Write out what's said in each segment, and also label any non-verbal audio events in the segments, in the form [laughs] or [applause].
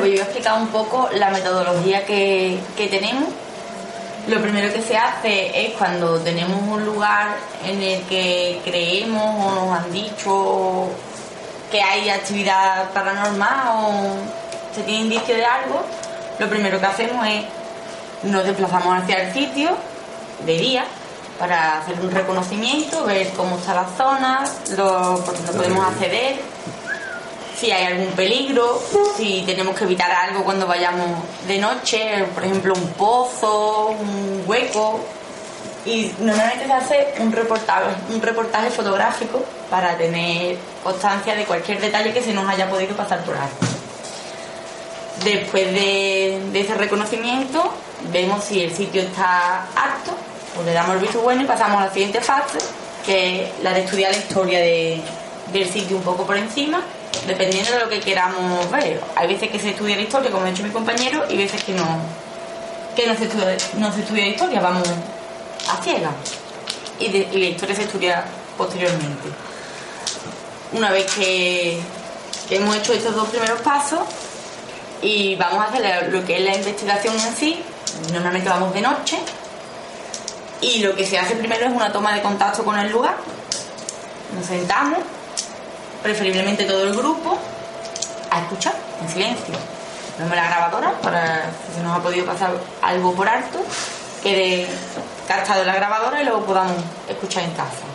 Pues yo voy a explicar un poco la metodología que, que tenemos. Lo primero que se hace es cuando tenemos un lugar en el que creemos o nos han dicho que hay actividad paranormal o se tiene indicio de algo, lo primero que hacemos es nos desplazamos hacia el sitio de día para hacer un reconocimiento, ver cómo está la zona, lo, por dónde podemos acceder, si hay algún peligro, si tenemos que evitar algo cuando vayamos de noche, por ejemplo un pozo, un hueco. Y normalmente se hace un reportaje, un reportaje fotográfico para tener constancia de cualquier detalle que se nos haya podido pasar por alto. Después de, ese reconocimiento, vemos si el sitio está apto, o le damos el visto bueno y pasamos a la siguiente fase, que es la de estudiar la historia de- del sitio un poco por encima, dependiendo de lo que queramos ver. Hay veces que se estudia la historia, como ha dicho mi compañero, y veces que no, que no se estudia, la historia, vamos a ciegas. Y, la historia se estudia posteriormente. Una vez que, que hemos hecho estos dos primeros pasos, y vamos a hacer lo que es la investigación en sí. Normalmente vamos de noche y lo que se hace primero es una toma de contacto con el lugar. Nos sentamos, preferiblemente todo el grupo, a escuchar en silencio. Ponemos la grabadora para si nos ha podido pasar algo por alto, quede captado la grabadora y luego podamos escuchar en casa.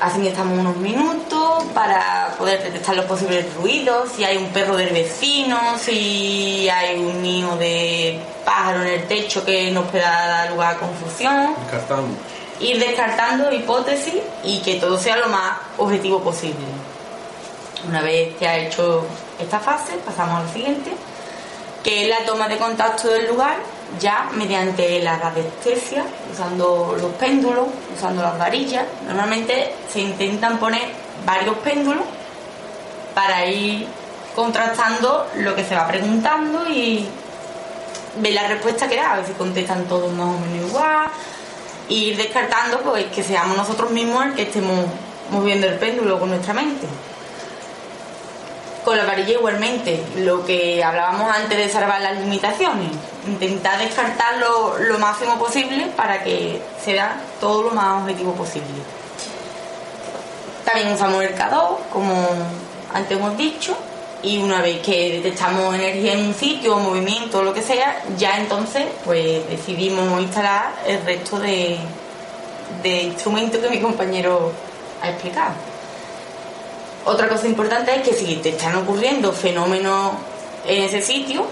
Así estamos unos minutos para poder detectar los posibles ruidos, si hay un perro del vecino, si hay un nido de pájaro en el techo que nos pueda dar lugar a confusión. Ir descartando hipótesis y que todo sea lo más objetivo posible. Una vez que ha hecho esta fase, pasamos a la siguiente, que es la toma de contacto del lugar ya mediante la radiestesia, usando los péndulos, usando las varillas. Normalmente se intentan poner varios péndulos para ir contrastando lo que se va preguntando y ver la respuesta que da, a ver si contestan todos más o menos igual, e ir descartando pues que seamos nosotros mismos el que estemos moviendo el péndulo con nuestra mente. Con la varilla igualmente, lo que hablábamos antes de salvar las limitaciones, intentar descartar lo, lo máximo posible para que sea todo lo más objetivo posible. También usamos el K2, como antes hemos dicho, y una vez que detectamos energía en un sitio, movimiento lo que sea, ya entonces pues decidimos instalar el resto de, de instrumentos que mi compañero ha explicado. Otra cosa importante es que si te están ocurriendo fenómenos en ese sitio,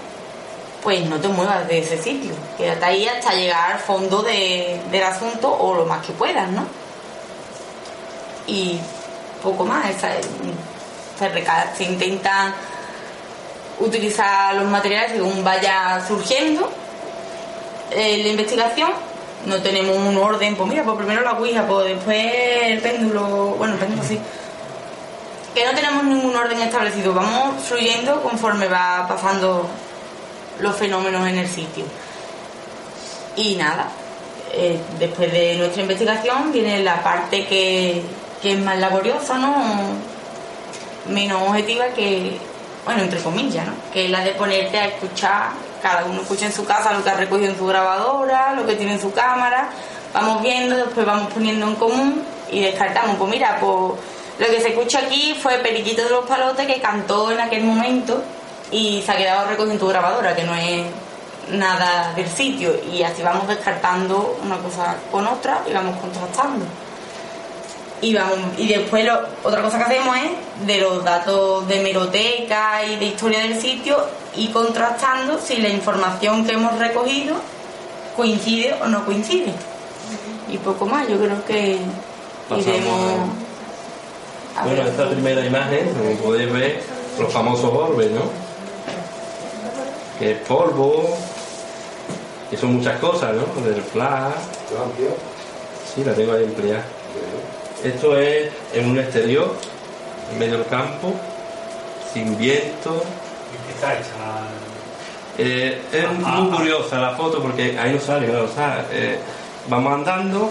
pues no te muevas de ese sitio. Quédate ahí hasta llegar al fondo de- del asunto o lo más que puedas, ¿no? Y poco más. esa es- se, intenta utilizar los materiales según vaya surgiendo eh, la investigación. No tenemos un orden, pues mira, pues primero la ouija, pues después el péndulo, bueno, el péndulo sí que no tenemos ningún orden establecido, vamos fluyendo conforme va pasando los fenómenos en el sitio. Y nada, eh, después de nuestra investigación viene la parte que, que es más laboriosa, ¿no? Menos objetiva que, bueno, entre comillas, ¿no? Que es la de ponerte a escuchar cada uno escucha en su casa lo que ha recogido en su grabadora, lo que tiene en su cámara, vamos viendo, después vamos poniendo en común y descartamos. Pues mira, pues lo que se escucha aquí fue Periquito de los Palotes que cantó en aquel momento y se ha quedado recogido en tu grabadora, que no es nada del sitio. Y así vamos descartando una cosa con otra y vamos contrastando. Y, vamos, y después otra cosa que hacemos es de los datos de meroteca y de historia del sitio y contrastando si la información que hemos recogido coincide o no coincide. Y poco más, yo creo que iremos... Bueno, esta primera imagen, como podéis ver, los famosos orbes, ¿no? Que es polvo, que son muchas cosas, ¿no? Del flash. Sí, la tengo ahí empleada. Esto es en un exterior, en medio del campo, sin viento. ¿Y qué está hecha? Eh, es Ah, muy ah. curiosa la foto porque ahí no sale, claro, o sea, eh, vamos andando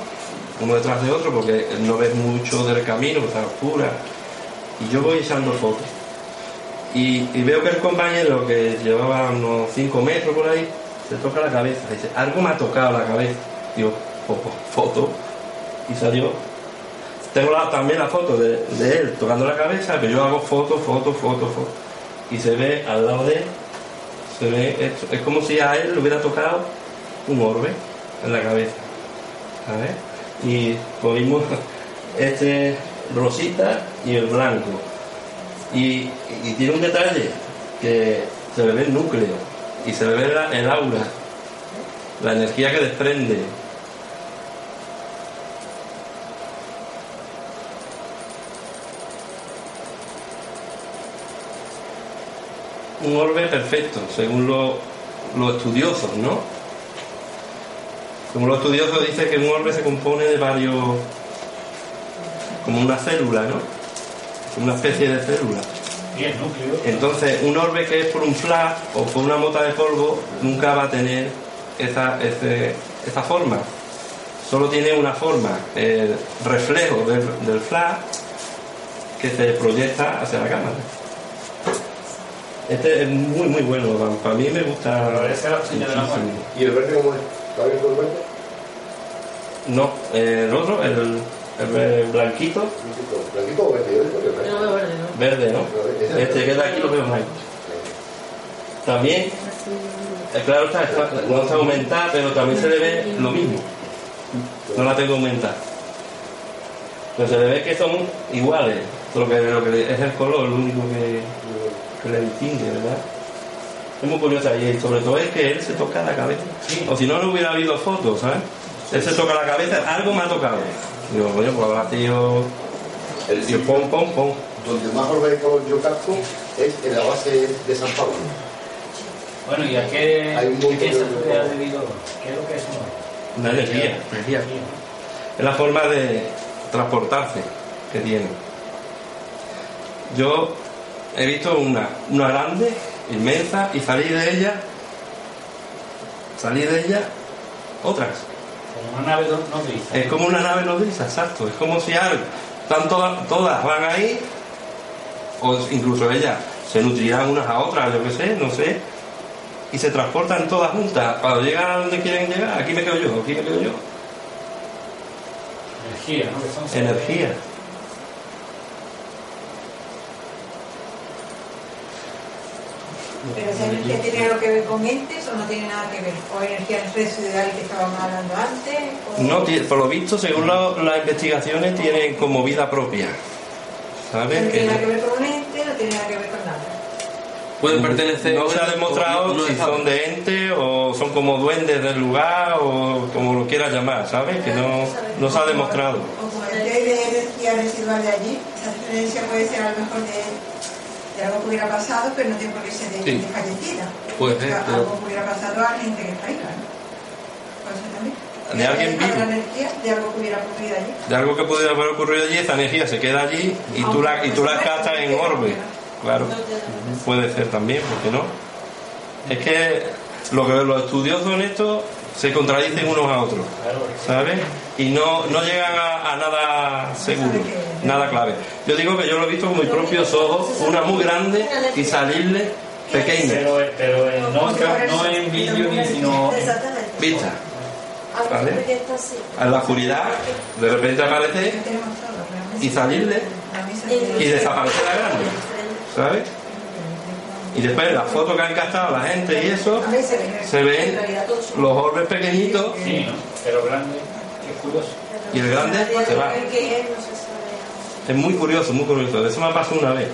uno detrás de otro porque no ves mucho del camino, está oscura, y yo voy echando fotos. Y, y veo que el compañero que llevaba unos 5 metros por ahí, se toca la cabeza, dice, algo me ha tocado la cabeza. Digo, "Pues, pues, foto, y salió. Tengo la- también la foto de, de él tocando la cabeza, pero yo hago foto, foto, foto, foto. Y se ve al lado de él se ve esto. Es como si a él le hubiera tocado un orbe en la cabeza. ¿Sabes? Y cogimos [laughs] este rosita y el blanco. Y, y tiene un detalle que se le ve el núcleo y se le ve el aura, la energía que desprende. Un orbe perfecto, según lo- los estudiosos, ¿no? Según los estudiosos dice que un orbe se compone de varios, como una célula, ¿no? Una especie de célula. Entonces, un orbe que es por un flash o por una mota de polvo nunca va a tener esa, ese- esa forma. Solo tiene una forma, el reflejo del, del flash que se proyecta hacia la cámara. Este es muy, muy bueno. Para mí me gusta. Es la señal de la muerte. ¿Y el verde cómo es? ¿Está abierto el verde? No, el otro, el, el blanquito, Blanquito. ¿Blanquito o verde? Yo es verde. Veo ¿no? verde, ¿no? Este que es de aquí lo veo blanco. También, eh, claro, está, está- no está aumentada, pero también se le ve lo mismo. No la tengo aumentada. Pero se le ve que son iguales. Lo que, lo que es el color, lo único que, que le distingue, ¿verdad? Es muy curiosa y sobre todo es que él se toca la cabeza. Sí. O si no, no hubiera habido fotos, ¿sabes? Él se toca la cabeza, algo me ha tocado. Digo, coño, pues habrá sido. El Y pom, pom, pom. donde más orbeco yo capto es en la base de San Pablo. Bueno, ¿y a qué, Hay un qué de- tú que ha debido? ¿Qué es lo que es eso? Una energía, energía. Es la forma de transportarse que tiene. Yo he visto una, una grande, inmensa, y salí de ella, salí de ella otras. Como una nave no- nodriza. Es como una nave nodriza, exacto. Es como si están todas, todas van ahí, o incluso ellas se nutrirán unas a otras, yo qué sé, no sé, y se transportan todas juntas. Cuando llegan a donde quieren llegar, aquí me quedo yo, aquí me quedo yo. Energía, ¿no? Energía. Pero esa energía tiene algo que ver con entes o no tiene nada que ver. O energía residual que estábamos hablando antes. O... No, por lo visto, según lo- las investigaciones, tienen como vida propia. ¿Sabes? No tiene nada que ver con un ente, no tiene nada que ver con nada. Pueden pertenecer. no se ha demostrado no si son de ente o son como duendes del lugar o como lo quieras llamar, ¿sabes? Que no, no se ha demostrado. O como el que hay de energía residual de allí, esa diferencia puede ser a lo mejor de, de algo que hubiera pasado, pero no tiene por qué ser de Sí. gente fallecida. Puede O sea, pero- Algo que hubiera pasado a gente que está ahí, ¿no? De alguien vivo. Energía de algo que hubiera ocurrido allí. De algo que pudiera haber ocurrido allí, esa energía se queda allí y tú la, y tú la en orbe. Claro, puede ser también, ¿por qué no? Es que lo que los estudiosos en esto se contradicen unos a otros. ¿sabes? Y no, no llegan a, a nada seguro, nada clave. Yo digo que yo lo he visto con mis propios ojos, una muy grande y salirle pequeña. Pero, pero en- no, en- no en vídeo ni sino en. Vista. A ¿Vale? En la oscuridad, de repente aparece y salirle y desaparecer la grande. ¿Sabes? Y después las fotos que han captado la gente y eso, se ve. se ven los orbes pequeñitos Sí. Pero grande, que es curioso. y el grande se va. Es, muy curioso, muy curioso. Eso me ha pasado una vez.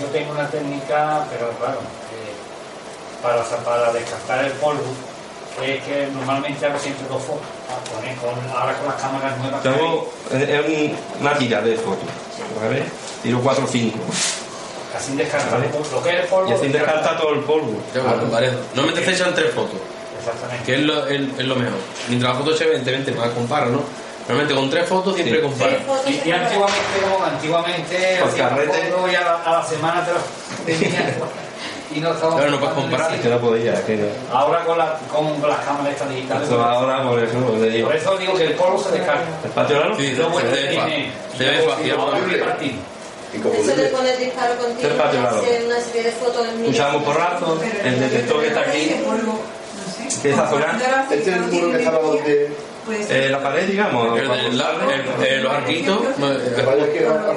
Yo tengo una técnica, pero claro, eh, para, para descartar el polvo, es que normalmente hago siempre dos fotos. Ah, con- ahora con las cámaras nuevas Tengo una tira de fotos. ¿Vale? Tiro 4 o 5. Así descartar Vale. lo que es el polvo. Y así descartar. descarta todo el polvo. Bueno, vale. Normalmente se echan tres fotos, Exactamente. que es lo, es, es lo mejor. Mientras la foto se evidentemente más compara, ¿no? Normalmente con tres fotos siempre Sí. compara. Fotos Y, y antiguamente, como antiguamente, hacíamos carrete. y a la, a la semana te lo [laughs] tenías. y no estábamos Claro, no puedes comparar. Es que no podía. Que no. Ahora con, la, con las cámaras estas digitales. Esto ahora por eso te digo. Por eso digo que el polvo se descarta. ¿El patio largo? Sí, Lo se bueno que debe, fa- tiene- se debe hay partido. Eso de poner disparo continuo, hacer una serie de fotos en Escuchamos porrazos, el detector que está aquí, polvo. Empieza a sonar. Este es el muro que tiene estaba donde. pues, eh, la pared, digamos. El, el- la- el- eh, los arquitos. Que vaya que era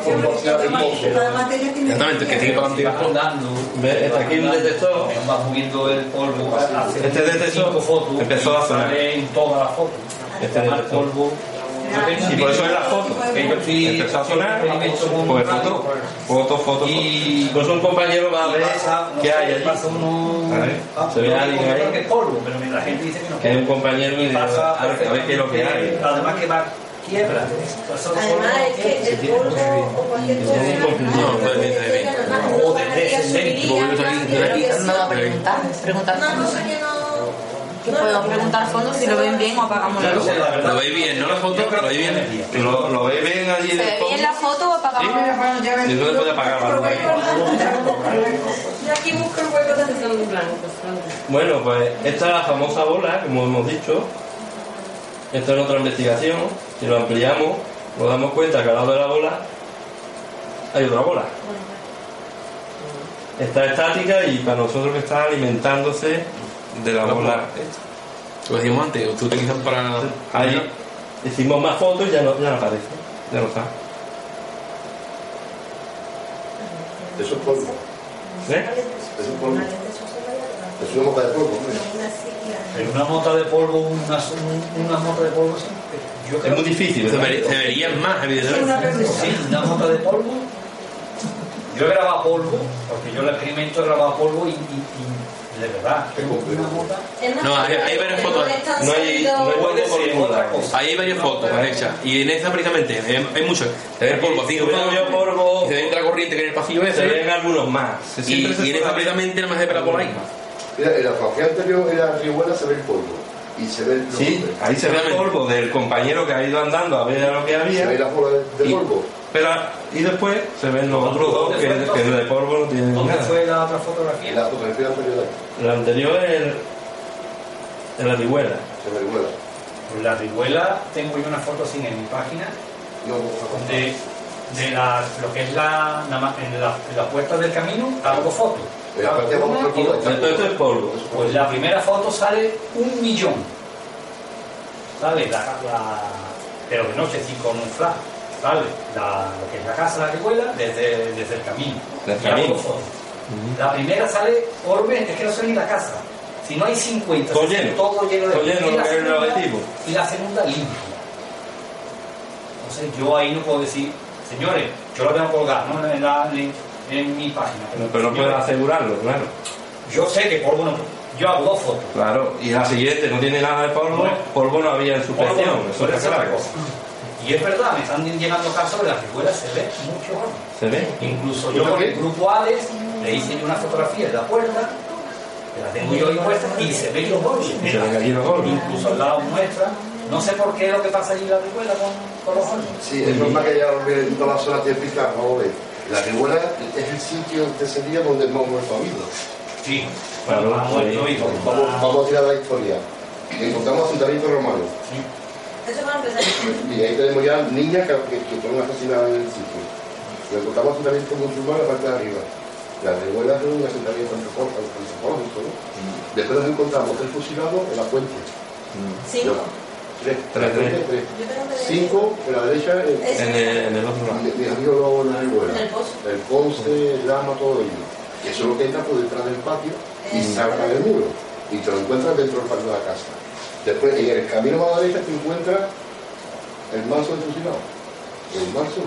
La Ve, un el polvo. Este y. Este Y por eso fotos. que yo estoy- Empezó a sonar, pues foto, foto, foto. Y- Pues un compañero va a ver no qué hay allí. ah, se ve alguien ahí. que es polvo, pero la gente dice que no. Que es un compañero y pasa a ver, qué es lo que hay. Además que va quiebra. Además es que polvo o cualquier cosa No, No no... Que podemos preguntar fondos si lo ven bien o apagamos la luz. Lo veis bien, ¿no? La foto, lo veis bien. ¿Lo, lo veis bien allí ¿Se ve bien la foto o apagamos la luz? Bueno, ya ves. Y entonces puede apagar la luz. Yo aquí busco el hueco blanco. Bueno, pues esta es la famosa bola, como hemos dicho. Esto es otra investigación. Si lo ampliamos, nos damos cuenta que al lado de la bola hay otra bola. Está estática y para nosotros que está alimentándose de la bola. Lo decíamos antes, tú utilizas para. Ahí hicimos más fotos y ya no, ya no aparece. Ya no está. Eso es polvo. ¿Eh? Eso es polvo. Es una mota de polvo. una mota de polvo, una, un- una mota de polvo, sí. Yo Es creo muy difícil. Se verían más, evidentemente. Sí, una mota de polvo. Yo he grabado polvo, porque yo el experimento he grabado polvo y, y, y de verdad, tengo una mota. No, hay- hay varias fotos. No hay- no hay Puede ser otra cosa. Ahí hay varias fotos hechas. Y en esta precisamente hay, hay mucho. Se ve el polvo, así polvo. y se ve la corriente que en el pasillo Se ese. ven algunos más. Se- Y, se y en ver- precisamente nada más se ve la ahí. Mira, en la fotografía anterior, en la ribuela se ve el polvo. Y se ve los Sí, ahí se ve el polvo del compañero que ha ido andando a ver a lo que Se ve había. la bola de, de Y- polvo. Pero, y después se ven los otros dos que, que de polvo no tienen ¿Dónde nada. fue la otra En fotografía? la fotografía anterior El anterior es el, el Arihuela. se ve ribuela. Pues la rihuela tengo yo una foto así en mi página No, no, de, de la, lo que es la, en la, en la puerta del camino, hago fotos. En la y el polvo. otra. Esto, esto es polvo. Pues la primera foto sale un millón. ¿Sabes? La, la- pero de noche sí con un flash. La, lo que es la casa, la rihuela, desde, desde el camino. Y hago camino. fotos. La primera sale orbe, es que no sale ni la casa. Si no hay 50, Todo lleno. todo lleno de Todo lleno, y la es el segunda-. Y la segunda limpia. Entonces yo ahí no puedo decir, señores, yo lo tengo colgado ¿no? en, la- en- en mi página. Pero no puedes asegurarlo, claro. Yo sé que polvo no. Yo hago dos fotos. Claro. Y la siguiente no tiene nada de polvo. No. Polvo no había en su no, Eso ser otra cosa. Y es verdad, me están llegando casos de las rihuelas se ve mucho mejor. ¿Se ve? Incluso yo con el grupo Alex le hice yo una fotografía de la puerta, que la tengo yo ahí puesta, y se ven los se goles. Incluso al lado muestra. No sé por qué es lo que pasa allí en la rihuela con, con los goles. Sí, es normal que ya en toda la zona típica, vamos a ver. La ribuela es el sitio de ese día donde hemos muerto habido. Sí, bueno, vamos. Vamos, vamos a tirar la historia. Encontramos asentamientos romanos. Eso va a empezar. Y ahí tenemos ya niñas que, que, que fueron asesinadas en el sitio. Y encontramos asentamientos musulmanes en la parte de arriba. La revuela es un asentamiento antropo- antropológico, ¿no? Después nos encontramos tres fusilados en la fuente. Cinco. Tres, Tres, tres. Cinco en la derecha, en. En el, en el otro lado. mi- mis amigos luego en la revuela. En el pozo. El Ponce, el Lama, todo ello. Eso es lo que entra por detrás del patio y Eso. salta del muro. Y te lo encuentras dentro del patio de la casa. Después, en el camino a la derecha, te encuentras el mazo de fusilado. El mazo.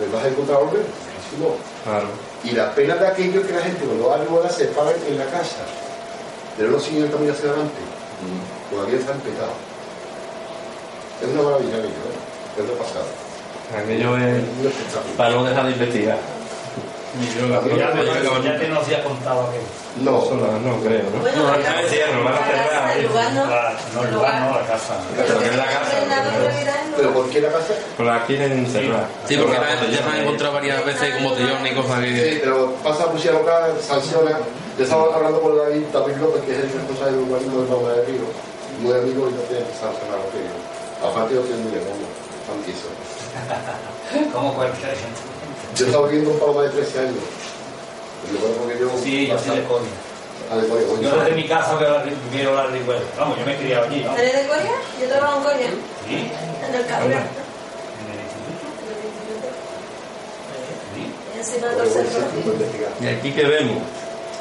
¿Le vas a encontrar a no. Claro. Y la pena de aquello que la gente cuando va a se para en la casa. Pero no siguen el camino hacia adelante. Todavía están pegados. Es una maravilla aquello, ¿eh? Es de pasada. Aquello es para no dejar de investigar. Yo la Ya, yo la- te- ya te nos había contado aquello. No, Eso no, no creo, ¿no? Bueno, no, la no, casa- cierran, van a la cerrar. casa, el lugar no. La- no, el lugar no, la casa. Pero que es la casa. Pero ¿por qué la casa? Pues la quieren cerrar. Sí, porque ya se han encontrado varias veces con botellones y cosas Sí, que... pero pasa a Policía Local, sanciona. Yo estaba hablando con David, David López, que es el responsable del urbanismo de Palma de Río, muy amigo y no tiene que sancionar lo que. Aparte yo tengo dinero, ¿no? Antizo. ¿Cómo cualquier Yo estaba viviendo en Palma de 13 años. Yo creo porque yo... Sí, yo soy de Coria. Ah, de Coria. Yo desde mi casa veo la, veo la Rihuela. Vamos, yo me he criado allí, ¿no? ¿Eres de Corea? Yo trabajo en Corea. Sí, En el Cabrera. en el instituto. Sí. Y aquí que vemos,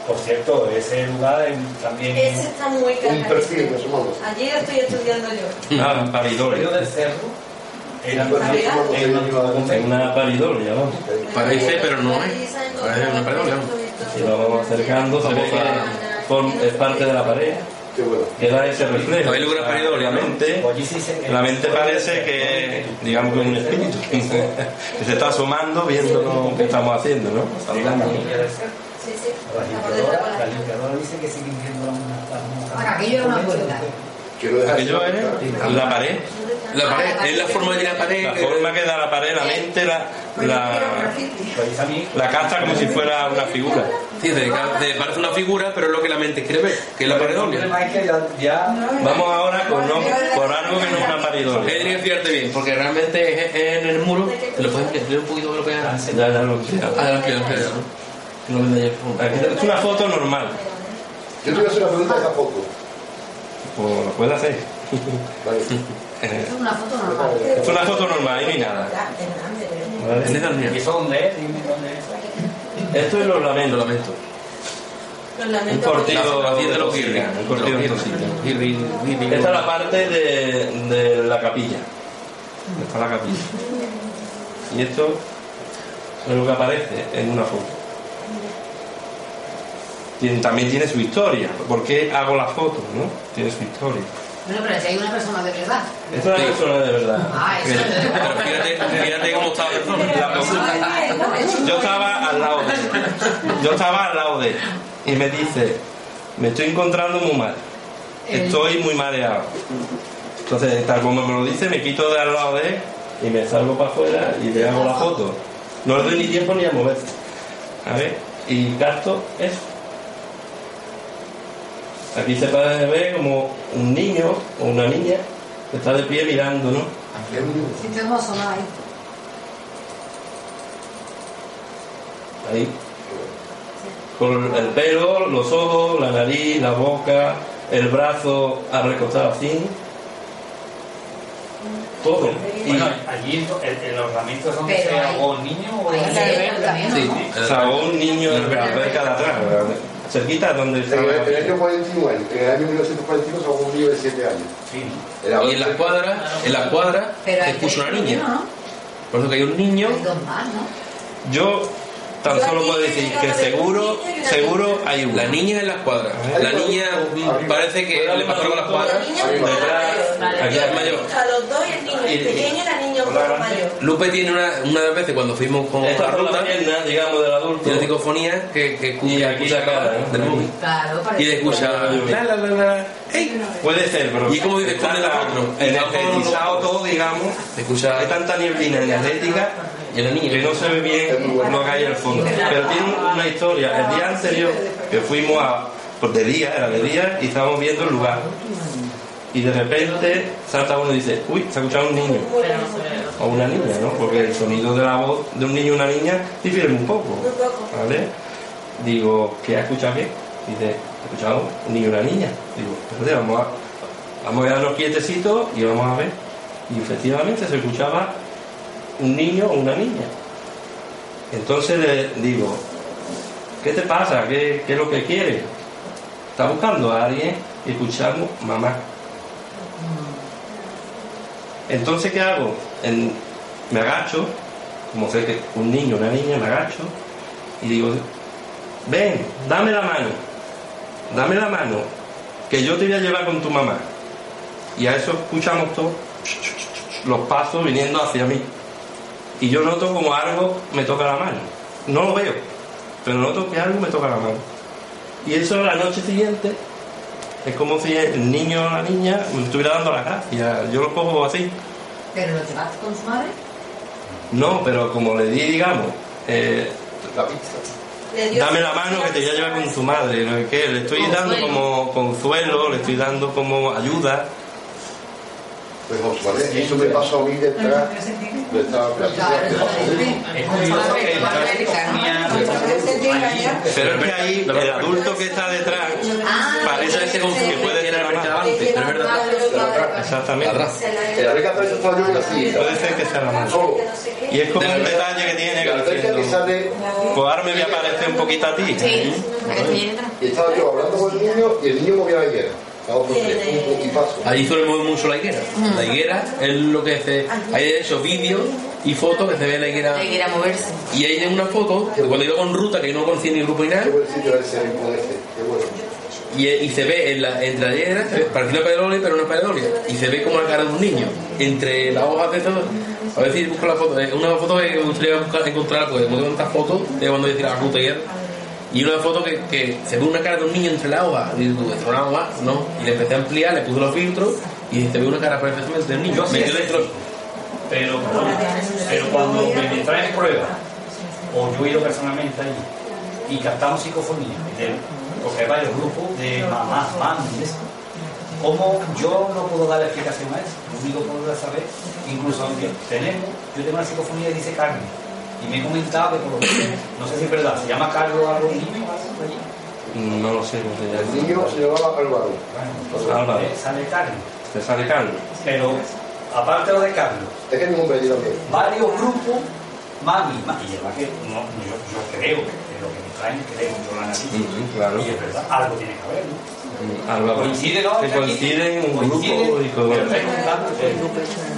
Por cierto, ese lugar en- también... Ese está muy Un perfil, caro. sumamos. Allí lo estoy estudiando yo. ah, El paridores. río del cerro era una- una paridoria, ¿no? Parece, pero no es. Parece una encontrado Y lo vamos acercando, se ve que es parte de la pared, Qué bueno. que da ese reflejo. ¿Habéis logrado paridores, no? Obviamente, Allí sí se- la mente parece que, digamos, que es un espíritu, que se está asomando viendo lo que estamos haciendo, ¿no? la. Sí, sí. La limpiadora, la la dice que siguen viendo las Ahora, aquello era una puerta. Aquello es la pared, La pared, es la forma de la pared. la que- forma que da la pared, la mente, la, la, la casta como si fuera una figura. Sí, te, te parece una figura, pero es lo que la mente quiere ver, que es la paredolia. ya, ya Vamos ahora con no, por algo que no es una tienes que fijarte bien, porque realmente es, es en el muro. ¿Te lo puedes explicar un poquito de lo que es? Ya, ya lo sé. Ah, la vende ya. Aquí Es una foto normal. Yo te voy a hacer una pregunta de esa foto. Pues lo puede hacer. Vale. Eh, Es una foto normal. Es una foto normal, ahí no hay nada. ¿vale? ¿En esa ¿Y dónde es? Dime dónde es. Esto es los Lo lamentos. lamento. Los Un lamentos. cortijo La de los Girri. Un de. Girri, Girri. Esta es la parte de, de la capilla. Esta es la capilla. Y esto es lo que aparece en una foto. También tiene su historia. ¿Por qué hago las fotos? ¿no? Tiene su historia. Bueno, pero si hay una persona de verdad. Es una persona de verdad. Ah, eso es de Pero fíjate, fíjate cómo persona. La persona- Yo estaba al lado de él. Yo estaba al lado de él. Y me dice, me estoy encontrando muy mal. Estoy muy mareado. Entonces, tal como me lo dice, me quito de al lado de él y me salgo para afuera y le hago la foto. No le doy ni tiempo ni a moverse. A ver, y gasto eso. Aquí se puede ver como un niño o una niña que está de pie mirando, ¿no? Sí, ahí. Ahí. Con el pelo, los ojos, la nariz, la boca, el brazo al recostado así. Todo. Y Bueno, allí el, el ornamento es donde se ahogó el niño o Ahí el se ve también, Sí. ¿no? se ahogó un niño en la alberca de atrás, cerquita donde En estaba. el, en el año 49, en el año 1945 se ahogó un niño de 7 años. Sí. Era Y en las cuadras, en las cuadras, Pero se puso una niña. Por eso que hay un niño. dos más, ¿no? Yo tan solo puedo decir que seguro, seguro hay una. La niña en las cuadras. La niña mm, parece que le pasó cuadras. La niña es Detrás, aquí es mayor. A los dos y el niño, el Y- pequeño y la niña un poco mayor. Lupe tiene una, una de las veces cuando fuimos con la es la ruta, pierna, digamos, del adulto. tiene psicofonía que, que escucha, la cara, ¿no? del móvil. Y le escucha. La, la, la, la, ¡Ey! Puede ser, pero. ¿Y cómo dice está esconde la foto? energetizado todo, digamos. Escucha. Hay tanta nieblina energética Y la niña. que no se ve bien hay en el fondo. Pero tiene una historia. El día anterior que fuimos a. Pues de día, era de día, y estábamos viendo el lugar. Y de repente salta uno y dice, uy, se ha escuchado un niño. o una niña, ¿no? Porque el sonido de la voz de un niño y una niña difiere un poco, ¿vale? Digo, ¿qué has escuchado qué? Dice, he escuchado un niño y una niña. Digo, espérate, vamos a, vamos a quedarnos quietecitos y vamos a ver. Y efectivamente se escuchaba un niño o una niña. Entonces le digo, ¿qué te pasa? ¿Qué, es lo que quieres? Está buscando a alguien y escuchamos mamá. Entonces, ¿qué hago? En- me agacho, como sé que un niño, una niña, me agacho y digo, ven, dame la mano, dame la mano, que yo te voy a llevar con tu mamá. Y a eso escuchamos todos los pasos viniendo hacia mí. Y yo noto como algo me toca la mano. No lo veo, pero noto que algo me toca la mano. Y eso la noche siguiente es como si el niño o la niña me estuviera dando la gracia. Yo lo cojo así. ¿Pero lo llevaste con su madre? No, pero como le di, digamos, eh, dame la mano que te voy a llevar con tu madre. ¿no? ¿Qué? Le estoy dando como consuelo, le estoy dando como ayuda. José Manuel, eso me pasó a mí detrás de esta Pero es que ahí el adulto que está detrás parece ese que puede ser la madre. Pero es verdad. Exactamente. Atrás. En la beca 3 estaba yo en la silla. Puede ser que sea la. Solo. Y es como un detalle que tiene que sale pues ahora me voy a parecer un poquito a ti. Sí, y estaba yo hablando con el niño y el niño movía la higuera. A otro pie, pum, pum, y paso. Ahí suele mover mucho la higuera. La higuera es lo que se. Hay de hecho vídeos y fotos que se ve la higuera. De que era moverse. Y hay una foto de cuando iba con ruta que no conocía ni grupo ni nada. Este. Y, y se ve en la, entre la higuera, se ve- parece una pedrolia, pero no es pedrolia. Y se ve como la cara de un niño. Entre las hojas de todo. A ver si busco la foto. Es una foto que me gustaría buscar, encontrar, porque tengo tantas fotos de cuando yo tiraba ruta y era. Y una foto que, que se ve una cara de un niño entre la hoja. Y digo, ¿esto es una hoja? No. Y le empecé a ampliar, le puse los filtros y se ve una cara perfectamente del niño. Yo sí Metió sé. dentro. Pero, pero cuando me, me traen pruebas, o yo he ido personalmente allí, y captamos psicofonía, de- porque hay varios grupos de mamás, mamis, ¿cómo yo no puedo dar explicación a eso? Lo único que puedo saber, incluso aunque tenemos, yo tengo una psicofonía que dice Carmen, y me he comentado que por lo menos, no sé si es verdad, se llama Carlos algo niño allí. No lo sé, no sé. El niño se llamaba Álvaro. Bueno, Álvaro. eh, sale Carmen. Te sale Carlos. Pero, aparte de lo de Carlos, Es que mi nombre también. varios grupos, mami, mami, y además que no, yo, yo creo que que traen, creo, yo lo analizo, Ujú, claro. y es verdad, algo tiene que haber, ¿no? Álvaro. Coincide, ¿no? Que coinciden en un grupo y todo. eh,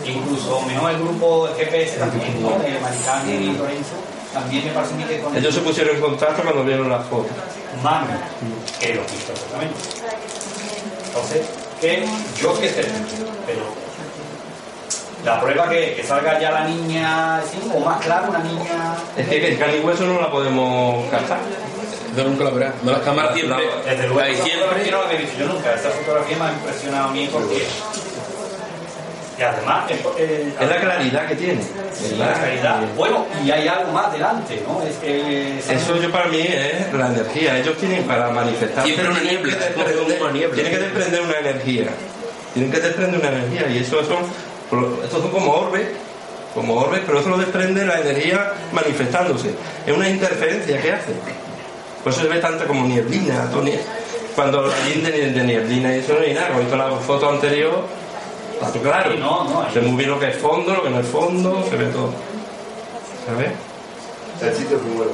incluso menos el grupo GPS también, ¿no? De Maricán y Lorenzo, también me parece que con Ellos se pusieron en contacto cuando vieron las fotos. mami, que lo quiso perfectamente. Entonces, que yo que sé, pero la prueba que, que salga ya la niña, ¿sí? o más claro, una niña Es que el carne y hueso no la podemos captar. Yo nunca lo verás. No las cámaras siempre. Desde luego, Ahí esa siempre. no la había visto yo nunca. Esta fotografía me ha impresionado a mí porque. Y además, es, eh, Es la claridad que tiene. sí, la calidad. Bueno, y hay algo más delante, ¿no? Es que. Eso yo para mí es la energía. Ellos tienen para manifestar. Siempre una niebla. Tienen que desprender una energía. Tienen que desprender una energía. Y eso son. Estos son como orbes. Como orbes, pero eso lo desprende la energía manifestándose. Es una interferencia que hace. Por eso se ve tanto como nieblina. nie- Cuando allí de, de nieblina y eso no hay nada. Como he visto la foto anterior, está todo claro. No, no, Se muy bien lo que es fondo, lo que no es fondo, se ve todo. ¿Sabes? El sitio es muy bueno.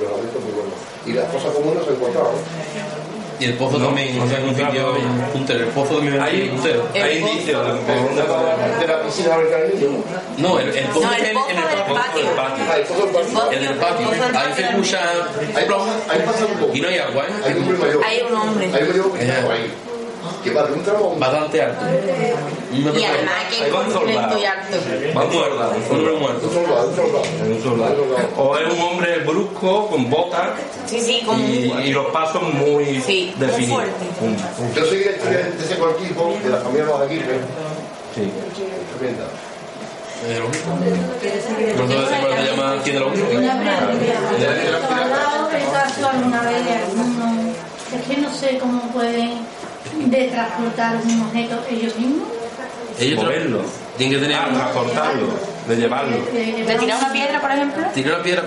Los momentos muy buenos. Y las cosas comunes se encontraron. Y el pozo No, también, no o sea, sé, un sitio puntero. El pozo también es Hay, puntero. hay indicios de la piscina del niño. No, el, el pozo No, es el en, pozo en el del patio. patio. el patio. Ah, y todo el patio. El del patio. Ahí se escucha Ahí pasa, un poco. y no hay agua, Hay ¿eh? un hombre. Hay un hombre. Hay un mayor que va de un tramo a un Bastante alto. Y además que Ahí. Va un soldado, un Un hombre soldado. muerto. un soldado, un soldado. Es un soldado. O es un hombre brusco, con botas Sí, sí, y, y los pasos muy Sí, muy definidos. fuerte. Yo historia de ese equipo de la familia Los Aguirre. Sí. Tremenda. Lo. No sé si cuál se llama ¿Quién de lo único? Una pregunta. ¿Tú has dado el caso alguna vez de alguno? Es que no sé cómo pueden de transportar un objeto ellos mismos. Ellos moverlo, tienen que tener ah, transportarlo, de llevarlo. ¿De tirar una piedra, por ejemplo? tirar una piedra.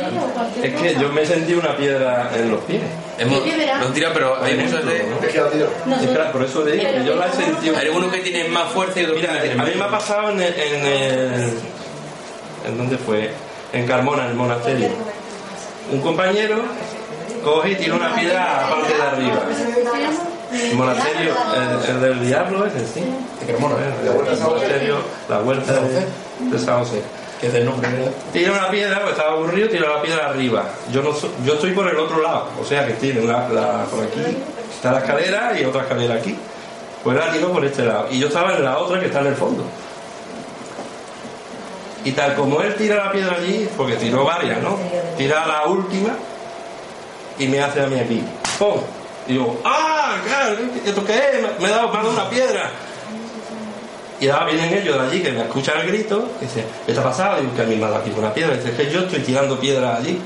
Es que yo me sentí una piedra en los pies. Hemos, Es que verá. no tirado, pero hay muchos de. Es que la tiro. Es que por eso digo que yo la he sentido. Hay algunos que tienen más fuerza y otros que Mira, a mí me ha pasado en el, en el- ¿En dónde fue? En Carmona, en el monasterio. Un compañero coge y tira una piedra a la parte de arriba. El monasterio, el, el del diablo ese, sí. De Carmona, El monasterio, la huerta de, de San José. que es el nombre. Tira una piedra, pues estaba aburrido, tira la piedra arriba. Yo no yo estoy por el otro lado, o sea que tiene la, por aquí, está la escalera y otra escalera aquí. Pues la tiro por este lado. Y yo estaba en la otra que está en el fondo. Y tal como él tira la piedra allí, porque tiró varias, ¿no? Tira la última y me hace a mí aquí. ¡Pum! Y yo, ¡ah! claro, ¿Esto qué es? Me- he dado, ha dado una piedra. Y ahora vienen ellos de allí que me escuchan el grito y dicen, ¿qué te ha pasado? Digo, que a mí me ha dado aquí una piedra. Dice, es que yo estoy tirando piedras allí.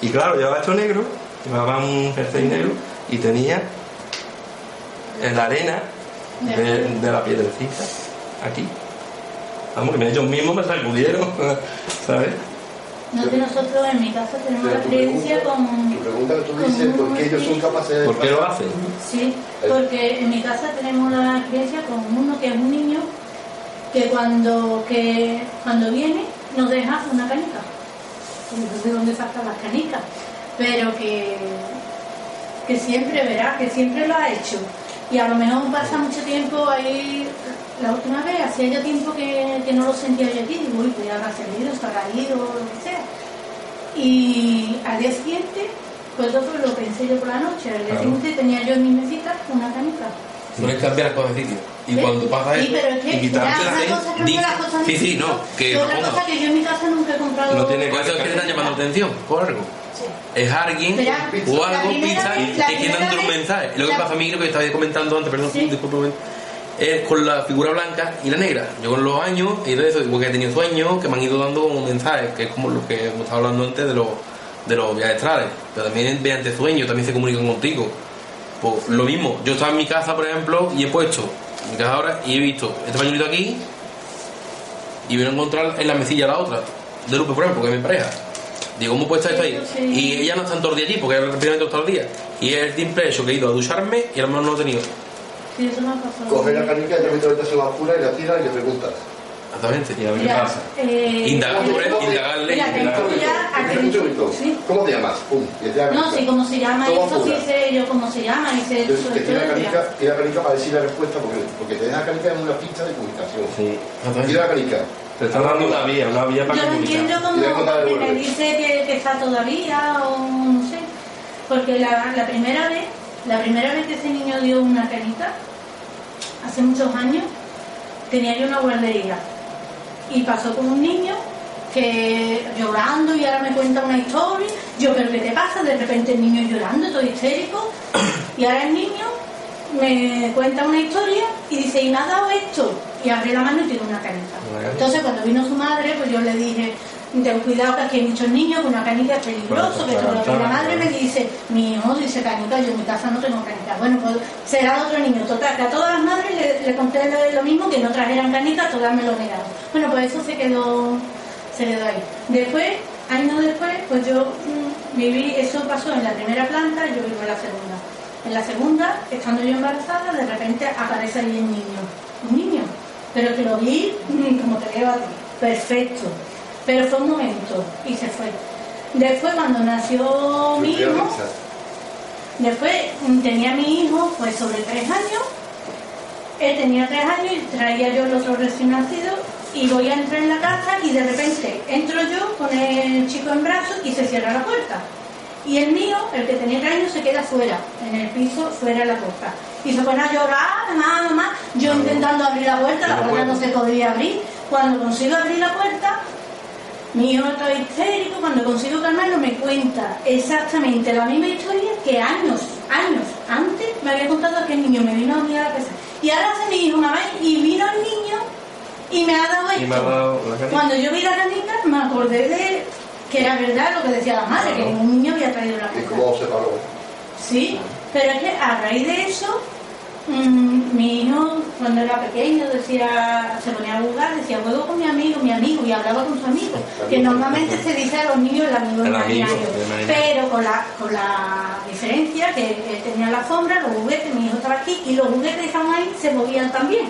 Y claro, llevaba esto negro, llevaba un jersey negro y tenía en la arena de, de la piedrecita aquí. Vamos, que ellos mismos me sacudieron, [laughs] ¿sabes? No que nosotros en mi casa tenemos la pregunta- con... Tu pregunta que tú dices, ¿por qué ellos son capaces de... ¿Por qué lo hacen? Sí, porque en mi casa tenemos la creencia con uno que es un niño que cuando, que cuando viene nos deja una canica. No sé de dónde sacan las canicas, pero que, que siempre verá, que siempre lo ha hecho. Y a lo mejor pasa mucho tiempo ahí, la última vez, hacía ya tiempo que, que no lo sentía yo aquí, digo, uy, pues ya habrá salido, habrá ido, o lo que sea. Y al día siguiente, pues eso lo pensé yo por la noche, al día Claro. siguiente tenía yo en mi mesita una canica. No es cambiar las cosas de sitio. Y ¿Ves? cuando pasa Sí, eso, pero es que y quitarte la de Sí, sí, no, que otra ponga. cosa que yo en mi casa nunca he comprado. No tiene que están llamando atención, por algo. Es alguien o algo, pizza, que quieren dando un mensaje. Lo que pasa a mí, lo que estaba comentando antes, perdón, Sí. disculpe un momento, es con la figura blanca y la negra. Yo con los años he ido eso, igual que he tenido sueños que me han ido dando como mensajes, que es como lo que hemos estado hablando antes de los, de los viajes astrales. Pero también mediante sueños, también se comunican contigo. Pues lo mismo, yo estaba en mi casa, por ejemplo, y he puesto mi casa ahora y he visto este pañuelito aquí y voy a encontrar en la mesilla la otra, de Lupe, por ejemplo, que es mi pareja. Digo, ¿cómo puede estar esto ahí? Sí. Y ella no está en todo el día allí, porque ella prácticamente todo el día. Y es el simple hecho que he ido a ducharme y a lo mejor no lo he tenido. Sí, eso me ha pasado. Coge la canica y te mete la la oscura y la tira y le preguntas. Exactamente. Y a ver qué pasa. eh, Indagar, indagarle. Mira. Sí. ¿Cómo te llamas? Pum. y te da No, sí, cómo se llama eso, sí sé yo cómo se llama, y sé Entonces, que todo la canica, tira la canica para decir la respuesta porque, porque te deja canica en una pista de comunicación. Sí. Tira la canica. Te están dando una vía, una vía para Yo no entiendo de porque me dice que, que está todavía o no sé. Porque la, la primera vez, la primera vez que ese niño dio una canita, hace muchos años, tenía yo una guardería. Y pasó con un niño que llorando y ahora me cuenta una historia. Yo, pero ¿qué te pasa? De repente el niño llorando, todo histérico. Y ahora el niño me cuenta una historia y dice, y me ha dado esto. Y abre la mano y tiene una canita. Entonces cuando vino su madre, pues yo le dije, ten cuidado que aquí hay muchos niños con una canica es peligroso, que Claro, que claro, la madre claro. me dice, mi hijo dice canica, yo en mi casa no tengo canica. Bueno, pues será otro niño. Total, que a todas las madres le, le conté lo, lo mismo, que no trajeran canica, todas me lo negaron. Bueno, pues eso se quedó, se quedó ahí. Después, años después, pues yo mm, viví, eso pasó en la primera planta, yo vivo en la segunda. En la segunda, estando yo embarazada, de repente aparece ahí el niño. Un niño. Pero que lo vi [laughs] como te veo a ti. Perfecto. Pero fue un momento y se fue. Después, cuando nació mi hijo, después mm, tenía mi hijo, pues sobre tres años. Él tenía tres años y traía yo el otro recién nacido y voy a entrar en la casa y de repente entro yo con el chico en brazos y se cierra la puerta. Y el mío, el que tenía tres años, se queda fuera, en el piso, fuera de la puerta. Y se pone a llorar, mamá, mamá. Yo intentando abrir la puerta, la puerta no se podía abrir. Cuando consigo abrir la puerta, mi hijo está histérico, cuando consigo calmarlo me cuenta exactamente la misma historia que años, años antes me había contado que el niño me vino a a la casa. Y ahora hace mi hijo, mamá, y vino el niño y me ha dado esto. Y me ha dado. Cuando yo vi la canica me acordé de que era verdad lo que decía la madre, que ningún niño había traído la ¿Y canica. cómo se paró? Sí, pero es que a raíz de eso, mm, mi hijo cuando era pequeño, decía, se ponía a jugar, decía, juego con mi amigo, mi amigo, y hablaba con su amigo, que normalmente se dice a los niños el amigo imaginario, pero con la, con la diferencia que eh, tenía la sombra, los juguetes, mi hijo estaba aquí, y los juguetes que estaban ahí se movían también.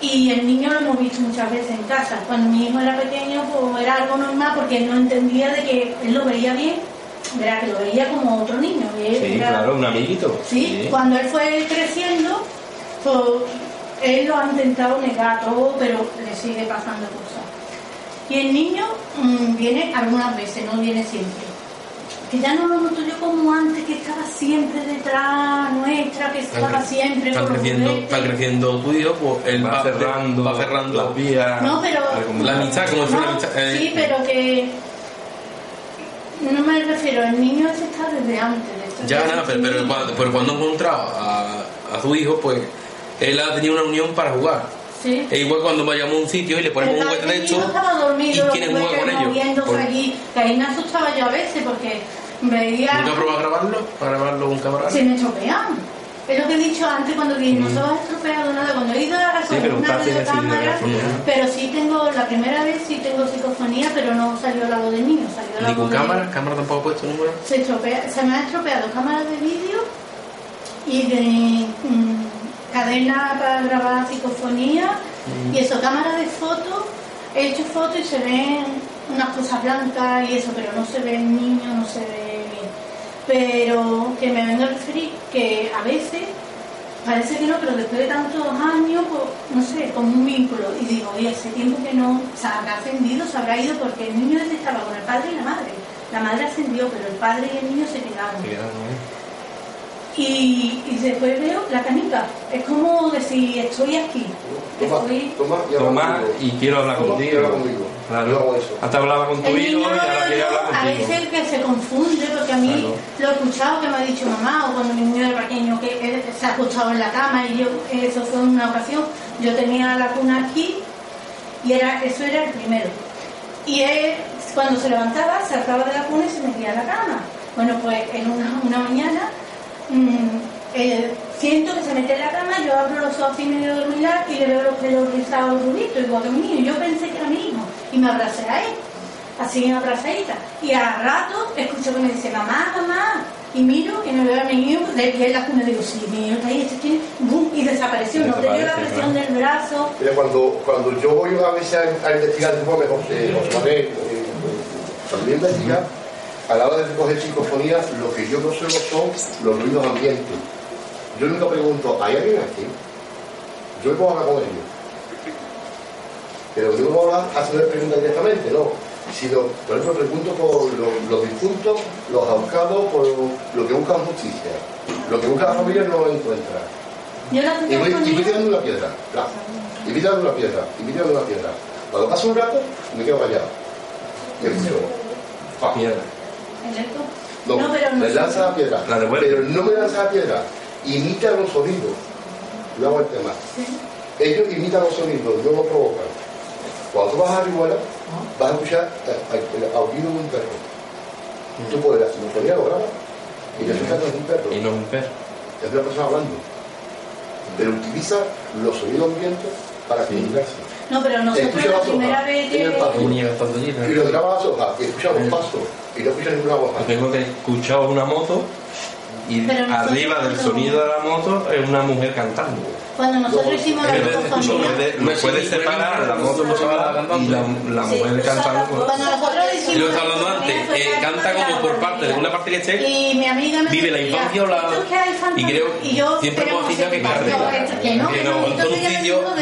Y el niño lo hemos visto muchas veces en casa. Cuando mi hijo era pequeño, pues era algo normal porque él no entendía de que él lo veía bien, verá que lo veía como otro niño. él Sí, era- claro, un amiguito. Sí, cuando él fue creciendo, pues él lo ha intentado negar todo, pero le sigue pasando cosas. Y el niño mm, viene algunas veces, no viene siempre. Que ya no lo noto yo como antes, que estaba siempre detrás nuestra, que estaba siempre Están creciendo, va creciendo tu hijo, pues él Va va, cerrando, va cerrando las vías. No, pero- la amistad, como si fuera No, amistad. eh, sí, pero que no me refiero, el niño ese está desde antes. de esto. Ya nada, pero, pero cuando, pero cuando ha encontrado a, a su hijo, pues él ha tenido una unión para jugar. Sí. Es igual cuando vayamos a un sitio y le ponemos un juguete de dormido, y quieren jugar con ellos. Pues, allí, que ahí me asustaba yo a veces porque veía... ¿Nunca probado a grabarlo? ¿Para grabarlo un camarada? Se me estropean. Es lo que he dicho antes cuando dije, no se os ha estropeado nada. Cuando he ido a la Sí, pero de sí tengo, la primera vez sí tengo psicofonía, pero no salió la voz del niño, salió la Ni con voz de- cámara, cámara tampoco ha puesto ninguna. se, estropea- se me han estropeado cámaras de vídeo y de mm, cadena para grabar psicofonía y eso, cámaras de fotos. He hecho fotos y se ven unas cosas blancas y eso, pero no se ve el niño, no se ve bien. Pero que me vengo a referir que a veces, parece que no, pero después de tantos años, pues, no sé, como un vínculo. Y digo, oye, hace tiempo que no, se habrá ascendido, se habrá ido, porque el niño estaba con el padre y la madre. La madre ascendió, pero el padre y el niño se quedaron. Y, y después veo la canica. Es como decir, estoy aquí. Toma, toma y habla Toma conmigo. y quiero hablar Toma contigo. conmigo. Claro. Hasta hablaba con tu El hijo y ahora quiere hablar yo, a contigo. veces que se confunde, porque a mí Claro. lo he escuchado que me ha dicho mamá, o cuando mi niño era pequeño que él se ha acostado en la cama y yo, eso fue una ocasión, yo tenía la cuna aquí y era, eso era el primero. Y él, cuando se levantaba, se saltaba de la cuna y se metía a la cama. Bueno, pues en una, una mañana mm, eh, siento que se mete en la cama, yo abro los ojos y medio dormir y le veo los pelos rizados rubitos, igual que mi niño. Yo pensé que era mi hijo y me abracé a él, así en abrazadita. Y al rato escucho que me dice, mamá, mamá. Y miro y me veo a mi hijo de pie en la cuna y digo, sí, mi hijo está ahí, este tiene... ¡Bum! Y desapareció, no tenía la presión del brazo. Mira, cuando, cuando yo voy a veces a, a investigar, tipo, me José, Manuel, eh, voy a investigar, a la hora de recoger psicofonía, lo que yo observo son los ruidos ambientes. Yo nunca pregunto, ¿hay alguien aquí? Yo me puedo hablar con ellos. Pero yo no puedo hablar haciendo preguntas directamente, no. Sino, por ejemplo, pregunto por los, los difuntos, los ahorcados, por lo que buscan justicia. Lo que busca la familia no lo encuentra. Yo Y voy, y voy tirando una piedra, y voy tirando una piedra, y voy tirando una piedra. Cuando pasa un rato, me quedo callado. Y escucho, pa. Piedra. No, No, pero no me lanza la piedra, La pero no me lanza la piedra, imita los sonidos. Luego el tema. Ellos imitan los sonidos, no lo provocan. Cuando tú vas a Arihuela, vas a escuchar el, aullido de un perro. Tú puedes la sinfonía lo grabas y le escuchas de un perro. Y no un perro. es una persona hablando. Pero utiliza los sonidos ambientes para comunicarse. No, pero nosotros Escucha la primera vez en el que... allí, Y lo graba las hojas, y escucha los pasos, y no escucha ninguna hoja. Yo tengo que escuchar una moto y nosotros arriba del sonido de la moto es una mujer cantando. Cuando nosotros hicimos la Pero no psicofonía... puede, no puede separar la moto y la, la mujer cantando. pues. Cuando nosotros hicimos Lo hablando antes, eh, canta como por parte, de una parte que esté, Y mi amiga me vive la infancia o la- y creo- y yo, siempre hemos no dicho que que no, Que no, no, en esto un que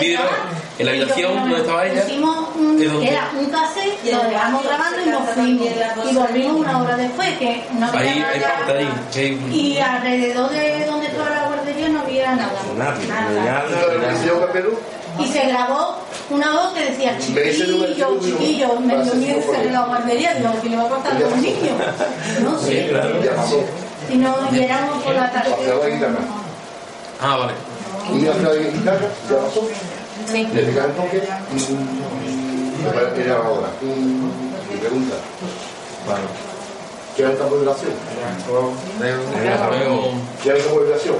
vive- trabajo. En la yo, habitación donde estaba ella, un, era un cassette, lo dejamos grabando y nos fuimos. Y volvimos una hora después, que no había ahí nada. hay parte ahí. que hay- Y alrededor de donde estaba la guardería no había nada. Nada. ni nada, ¿Tú sabes lo que ni dice yo? Y se grabó una voz que decía chiquillo, chiquillo, me dio miedo en la guardería, digo, que le va a pasar a un niño. No Sí, sé. claro. Ya pasó. Y no, y éramos por la tarde. Ah, vale. Y la guitarra, ya pasó. Sí. Después viene la grabadora. mm, Y pregunta, Claro. ¿qué un hasta luego. ¿Qué un de vibración?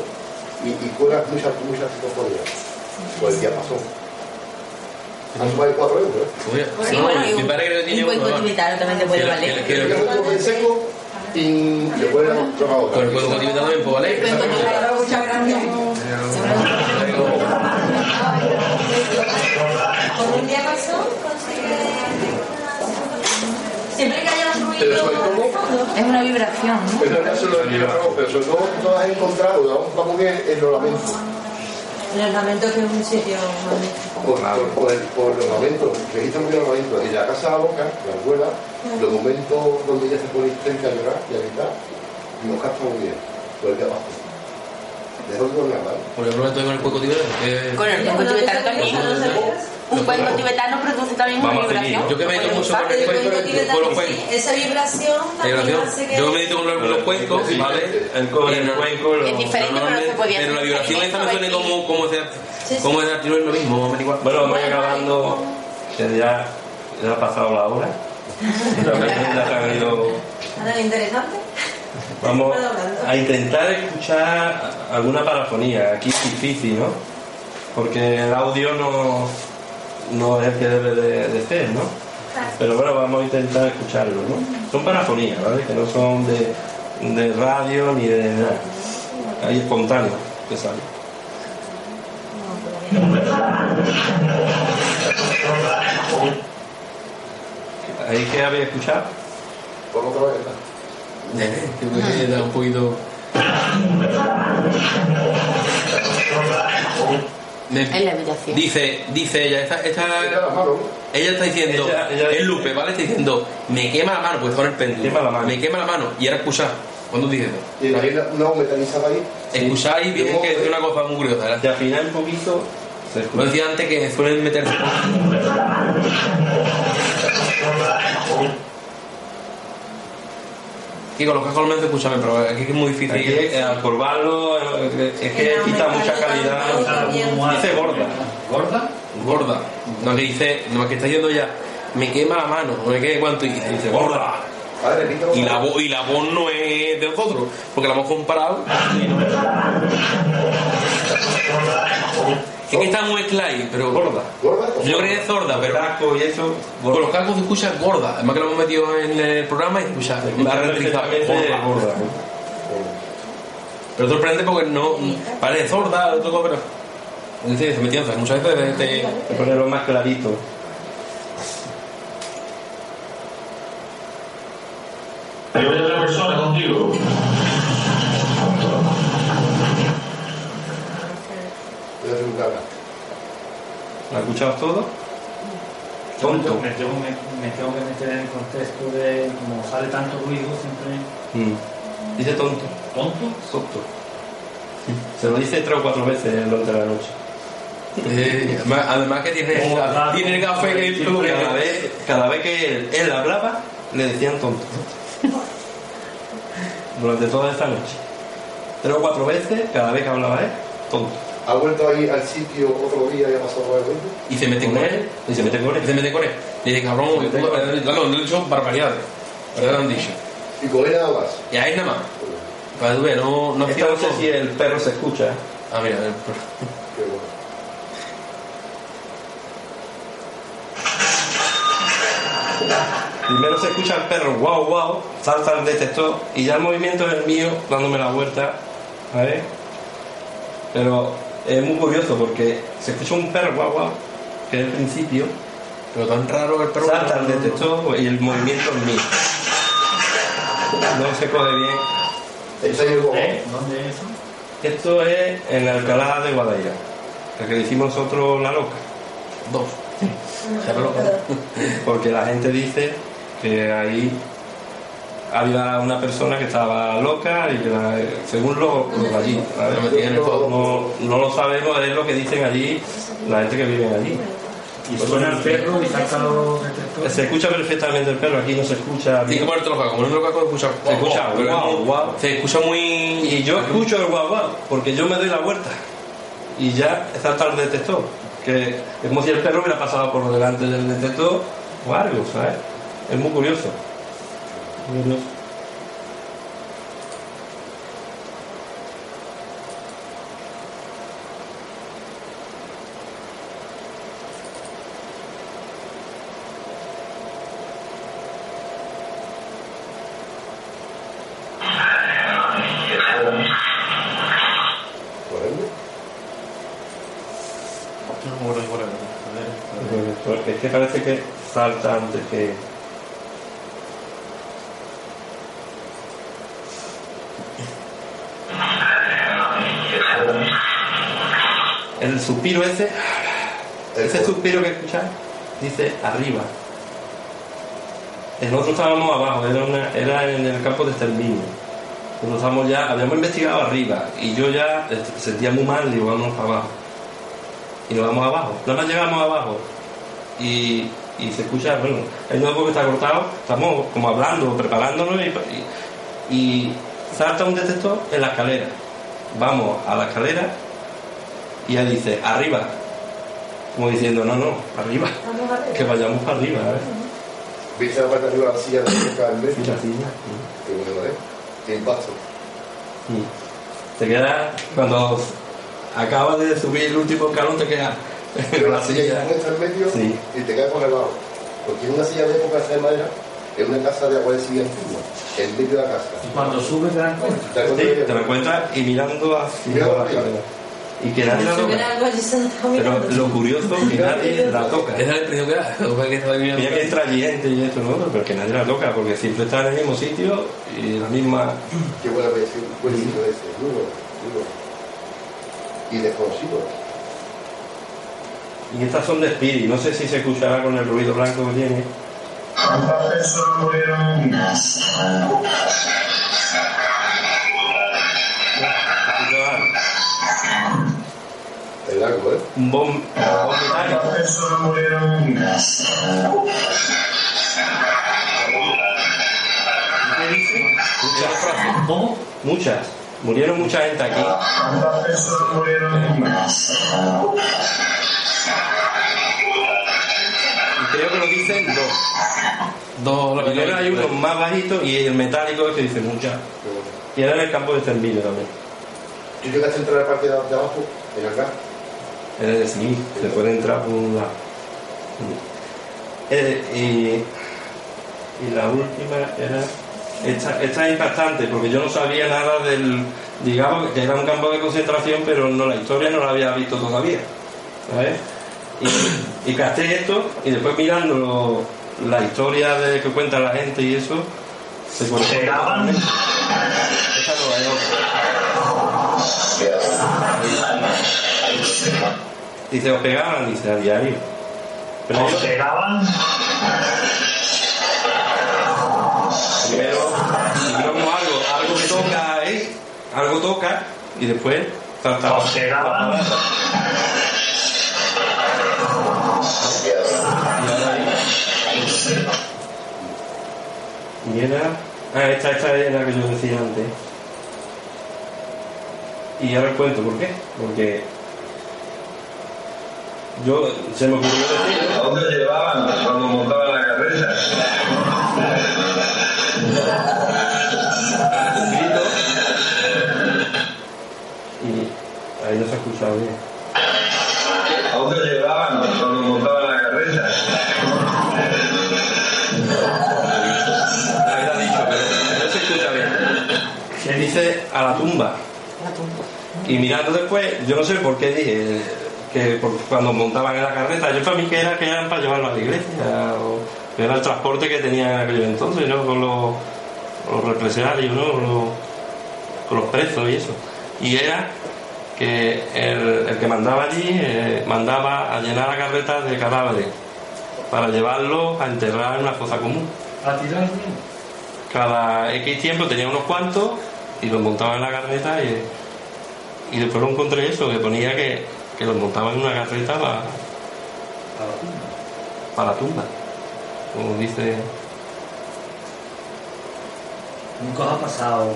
y, y cuelas muchas, muchas psicofonías. Pues el diapasón. Eso vale 4 euros, ¿eh? Oye, Sí, no, bueno, mi y un, padre creo que un tiene uno, ¿no? tibetano también te puede Que- valer. que- El diapasón en seco y le pueden trocar otra. Con el cuenco tibetano también puede valer. Muchas gracias. Con un diapasón consigue. Siempre que haya un ruido. Es una vibración, ¿no? eso ya se lo he dicho, pero sobre todo tú has encontrado, vamos, vamos en, en los lamentos. En el lamento que es un sitio. Por, por, por, el- por los lamentos, registro muy bien los lamentos. Y la casa de la boca, la abuela, los momentos donde ella se pone histérica a llorar y a gritar, y los capta muy bien, por el de abajo. De. Por ejemplo, entonces con el cuenco tibetano. que- Con el cuenco tibetano también. Un cuenco tibetano produce también una vibración. Yo que meto mucho con El cuenco con los cuencos. Esa vibración también Vibración. hace que. Yo me medito con los, cuencos, ¿vale? El, cuenco, lo- Es diferente, pero se podía pero la vibración esta me suena como, como, no es lo mismo. Bueno, vamos acabando, que ya, ya ha pasado la hora. Se han ido Nada interesante. Vamos a intentar escuchar alguna parafonía. Aquí es difícil, ¿no? Porque el audio no, no es el que debe de, ser, ¿no? Pero bueno, vamos a intentar escucarlo, ¿no? Son parafonías, ¿vale? Que no son de, de radio ni de nada. Hay espontáneo que sale. ¿Ahí que habéis escuchado? Por otra vez. Eh, Creo que da un poquito. Me- Es la vibración. dice, dice ella, esta, esta- ¿no? ella está diciendo, Ella- ella- el Lupe, ¿vale? Está diciendo, me quema la mano, pues con el péndulo. Quema la mano. Me quema la mano. Y ahora escuchad, cuando dice eso. Y una metalizada ahí. Escucháis bien que es una cosa muy curiosa. ¿verdad? De afinar un poquito, Lo decía antes que suelen meterse. [laughs] Y con los cascos menos escúchame, pero aquí es muy difícil. Aquí, eh, al corbarlo, eh, es que quita mucha calidad. Dice gorda. ¿Gorda? gorda. No que dice, no que está yendo ya, me quema la mano, no me quema cuánto, y dice, dice, gorda. Y la, voz, y la voz no es de nosotros, porque la hemos comparado. Es que está muy ahí, pero gorda. ¿Gorda? o Yo sorda? creo que es sorda, pero Casco y eso, con los cascos se escucha gorda. Además que lo hemos metido en el programa y escucha, la rentrizada, gorda. gorda. Pero sorprende porque no parece sorda, otro cosa, pero. Sí, se metió, muchas veces te, ponerlo más clarito. Hay otra persona contigo. Voy a hacer un gana. ¿Lo has escuchado todo? Tonto. Me tengo, me, me tengo que meter en el contexto de como sale tanto ruido, siempre Mm. Dice tonto. tonto. Tonto. Se lo dice tres o cuatro veces durante la noche. Eh, además, que tiene, tiene el café que cada vez, cada vez que él, él hablaba, le decían tonto. Durante toda esta noche. Tres o cuatro veces, cada vez que hablaba él, tonto. ¿Ha vuelto ahí al sitio otro día y ha pasado evento? y se mete con él. Y se mete con Y él. se mete con él. Y dice, cabrón, que puta, claro, no le he dicho barbaridades. ¿Verdad? Lo han dicho. Y con él nada más. Y a él nada más. Para que tú veas, no, no Esta no sé si el perro se escucha. Ah, mira, el- Qué bueno. Primero se escucha el perro, wow, wow, salta el detector y ya el movimiento es el mío dándome la vuelta. A ver. Pero es muy curioso porque se escucha un perro, wow, wow, que es el principio, pero tan raro el perro. salta el detector y el movimiento es mío. No se coge bien. Ese es. ¿Eh? ¿Dónde es eso? Esto es en Alcalá de Guadaira, el que le hicimos nosotros la loca. Dos. Ve loco. [laughs] Porque la gente dice que ahí había una persona que estaba loca y que la- según de allí. Lo fuego. no, no lo sabemos, es lo que dicen allí la gente que vive allí. Y suena el perro y salta los. Se escucha perfectamente el perro, aquí no se escucha bien. ponerte los cascos. Como no los cascos se escucha. Se escucha guau, muy- guau. Se escucha muy. Y yo escucho el guau guau, porque yo me doy la vuelta y ya salta el detector. Que es como si el perro hubiera pasado por delante del detector o algo, ¿sabes? Es muy curioso. Muy curioso. No, bueno, igual, a ver. Porque es que parece que salta antes que. El suspiro ese, ese suspiro que escucháis, dice arriba. Nosotros estábamos abajo, era, una- era en el campo de exterminio. Nosotros estábamos ya, habíamos investigado arriba y yo ya eh, sentía muy mal, digo, vamos para abajo. Y nos vamos abajo. Nada más llegamos abajo y, y se escucha, bueno, el nuevo que está cortado, estamos como hablando, preparándonos y, y, y salta un detector en la escalera. Vamos a la escalera y ella dice, arriba. Como diciendo, no, no, arriba. Que vayamos para arriba, ¿eh? ¿Viste la parte de arriba de la silla de la en medio? Y la silla. Qué bueno, ¿eh? Qué impacto. Y te queda, cuando acabas de subir el último escalón, te queda Pero la la silla ya está en medio Sí. y te quedas congelado. Porque en una silla de época de madera, en una casa de agua de silla antigua, en medio de la casa. Cuando subes te das cuenta. ¿Te das cuenta Sí, te lo encuentras y mirando hacia Mirando la arriba. escalera. Y que nadie la toca. Pero lo curioso es que nadie la toca. Esa es la impresión que da. [laughs] Lo que es y esto, ¿no? Pero que nadie la toca, porque siempre está en el mismo sitio y en la misma... Qué buena versión, buen sitio ese, muy bueno. Y desconocido. Y estas son de Spirit, no sé si se escuchará con el ruido blanco que tiene. ¿Cuántas personas murieron? El largo, ¿eh? Un bom, metálico. ¿Cuántas personas murieron? ¿Qué dice? Muchas frases. ¿Cómo? Muchas. Murieron mucha gente aquí. ¿Cuántas personas murieron? Y creo que lo dicen dos. Dos, la Primero hay uno más bajito y el metálico que dice muchas. Y era en el campo de exterminio también. ¿Tú llegaste a entrar a la parte de de abajo? Gas. En el sí, se puede entrar por un lado. Eh, y, y la última era. Esta, esta es impactante porque yo no sabía nada del. Digamos que era un campo de concentración, pero no la historia no la había visto todavía. ¿sabes? Y, y esto y después mirando lo- la historia de que cuenta la gente y eso, se totalmente. Esta no es otra. Dice, os pegaban, dice, a diario. Pero ¿Os pegaban? primero, primero como algo, algo toca ahí, algo toca, y después salta ¿Os pegaban? Y era. Ah, esta, esta era la que yo decía antes. Y ahora os cuento por qué. Porque. Yo se me ocurrió decir. ¿A dónde llevaban cuando montaban la carreta? un grito. Y ahí no se ha escuchado bien. ¿A dónde llevaban cuando montaban la carreta? La había dicho, pero no se escucha bien. Que dice a la tumba. Y mirando después, yo no sé por qué dije que cuando montaban en la carreta, yo para mí que era que eran para llevarlo a la iglesia, o era el transporte que tenían en aquel entonces, ¿no? Con los, los represalios, ¿no? Con los, con los presos y eso. Y era que el, el que mandaba allí eh, mandaba a llenar la carreta de cadáveres para llevarlos a enterrar en una fosa común ¿A tirar cada X tiempo tenía unos cuantos y los montaba en la carreta y, y después lo encontré eso, que ponía que, que los montaba en una carreta para, para la tumba. Como dice. ¿Nunca os ha pasado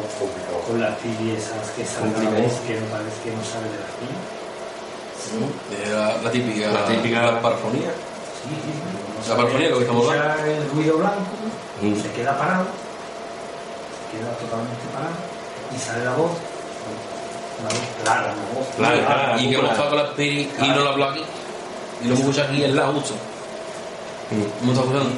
con las esas que salen a la Complicado. voz que no parece que no sale de la pila? Era la típica. La típica- La parafonía. Sí, sí, sí. No La parafonía, lo que estamos escucha el ruido blanco, Mm. se queda parado, se queda totalmente parado y sale la voz. Clara. Y que hemos estado con la Spirit y no la Black. Y lo hemos aquí en la justo. Mm. Hemos estado escuchando.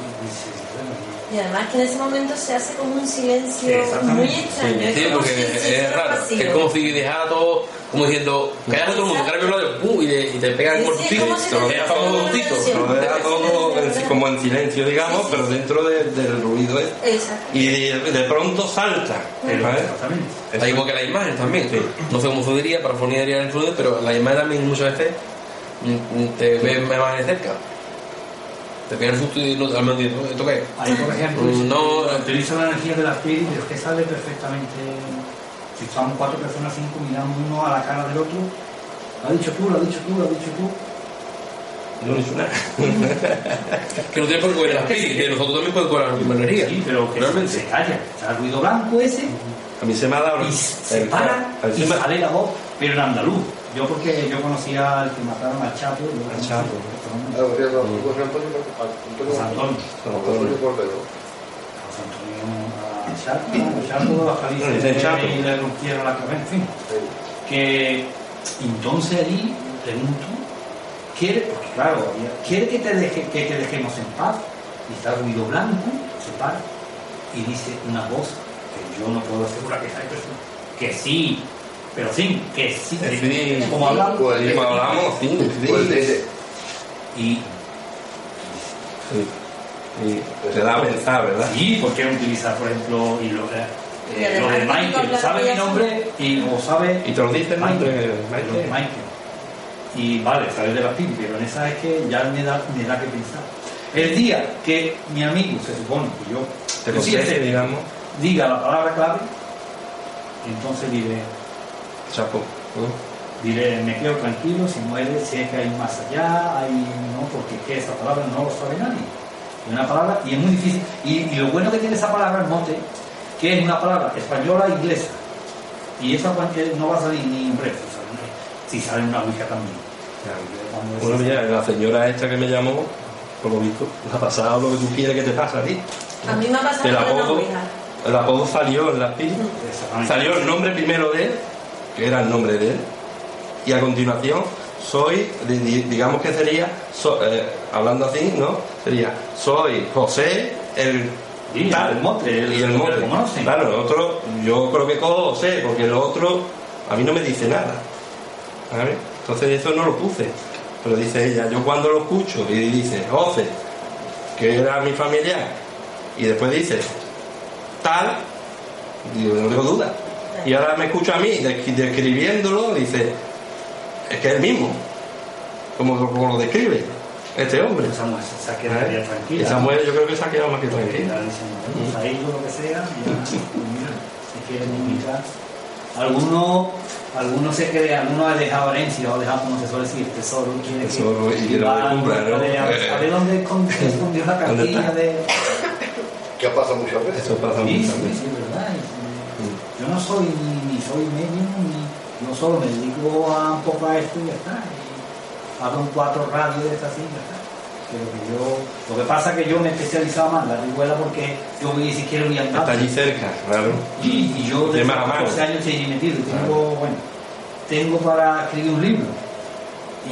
Y además que en ese momento se hace como un silencio muy extraño. Sí, porque es raro. Es como si dejara todo, como diciendo, callate todo el mundo, que habla de, uh, y, de- y te pegan con Sí, ¿cómo se te te todo? Lo deja todo como en silencio, digamos, pero dentro de- del ruido. Exacto. Y de, de pronto salta. ¿sabes? Exactamente. Está igual que la imagen también. No sé cómo se diría, para fonía diría el ruido, pero la imagen también muchas veces mm, te ves más de cerca. Te pega el susto y no, al menos ¿esto qué es? Ahí, por ejemplo, Mm, no, utiliza la energía de la piel, pero es que sale perfectamente. Si estamos cuatro personas, cinco, mirando uno a la cara del otro, lo has dicho tú, lo has dicho tú, lo has dicho tú. No hizo nada. que no tiene por qué coger las pilas, que nosotros también podemos coger la misma energía. Sí, pero que Realmente. se calla. Está el ruido blanco ese A mí se me ha dado. y se el- para y se me- sale la voz, pero en andaluz. Yo porque yo conocía al que mataron al Chapo. Al Chapo. Ah, José Antonio, José Antonio, Antonio, José Antonio. Los y le rompieron la cabeza, en fin. que entonces allí pregunto, ¿quiere, porque claro, ¿quiere que te, deje, que te dejemos en paz? Y está ruido blanco, se para y dice una voz que yo no puedo asegurar que sea persona, que sí, pero sí, que sí, Sí. como hablamos, Pues, hablamos, sí, sí. Pues y. Y te da a pensar, ¿verdad? sí, ¿por qué no utilizar, por ejemplo, y lo, eh, lo de Michael, sabe mi nombre y o sabe Y te lo dice el nombre, Michael. Michael. Michael. Y vale, sale de la pili, pero en esa es que ya me da, me da que pensar. El día que mi amigo, se supone que yo, Te sé, digamos, diga la palabra clave, entonces diré, chapo. diré, me quedo tranquilo, si muere, sé que hay más allá, hay, no, porque es que esa palabra no lo sabe nadie. Una palabra, y es muy difícil. Y, y lo bueno que tiene esa palabra, el mote, que es una palabra española e inglesa. Y esa pues, no va a salir ni en breve, ¿sabes? si sale una ouija también. Bueno, mira, la señora esta que me llamó, por lo visto, le ha pasado lo que tú quieres que te pase a ti. A mí me ha pasado El apodo, el apodo salió en las pilas. Exactamente. Salió el nombre primero de él, que era el nombre de él, y a continuación soy, di- di- digamos que sería, so- eh, hablando así, ¿no? Sería, soy José el Sí, tal, el mote, el- y el mote. que. Claro, el otro, yo creo que cojo José, porque el otro a mí no me dice nada. ¿sabes? Entonces eso no lo puse. Pero dice ella, yo cuando lo escucho y dice José, que era mi familiar, y después dice tal, digo, no tengo duda. Y ahora me escucho a mí descri- describiéndolo, dice, es que es el mismo, como, como lo describe este hombre. Esa mujer se ha quedado tranquila. Y Samuel yo creo que se ha quedado más que Porque tranquilo. está diciendo, "Vamos a ir o lo que sea, ya, pues mira, si quieren invitar. Algunos, algunos se creen, algunos ha dejado herencia o ha dejado, como se suele decir, tesoro, quiere Tesoro, que, y quiere va cumpla, ¿no? a, ver dónde escon- [laughs] escondió la ¿Dónde cartilla de... que ha pasado muchas veces. Eso pasa Sí, muchas sí, veces. sí, verdad. Yo no soy ni, ni soy medio, ni yo solo me dedico a un poco a esto y ya está. Un cuatro radio de esta está. Pero que yo, lo que pasa es que yo me he especializado más en la vihuela porque yo voy si quiero ir Está andando. allí cerca, claro. Y, y yo De desde a mano. 14 años estoy allí metido. Tengo, bueno, tengo para escribir un libro.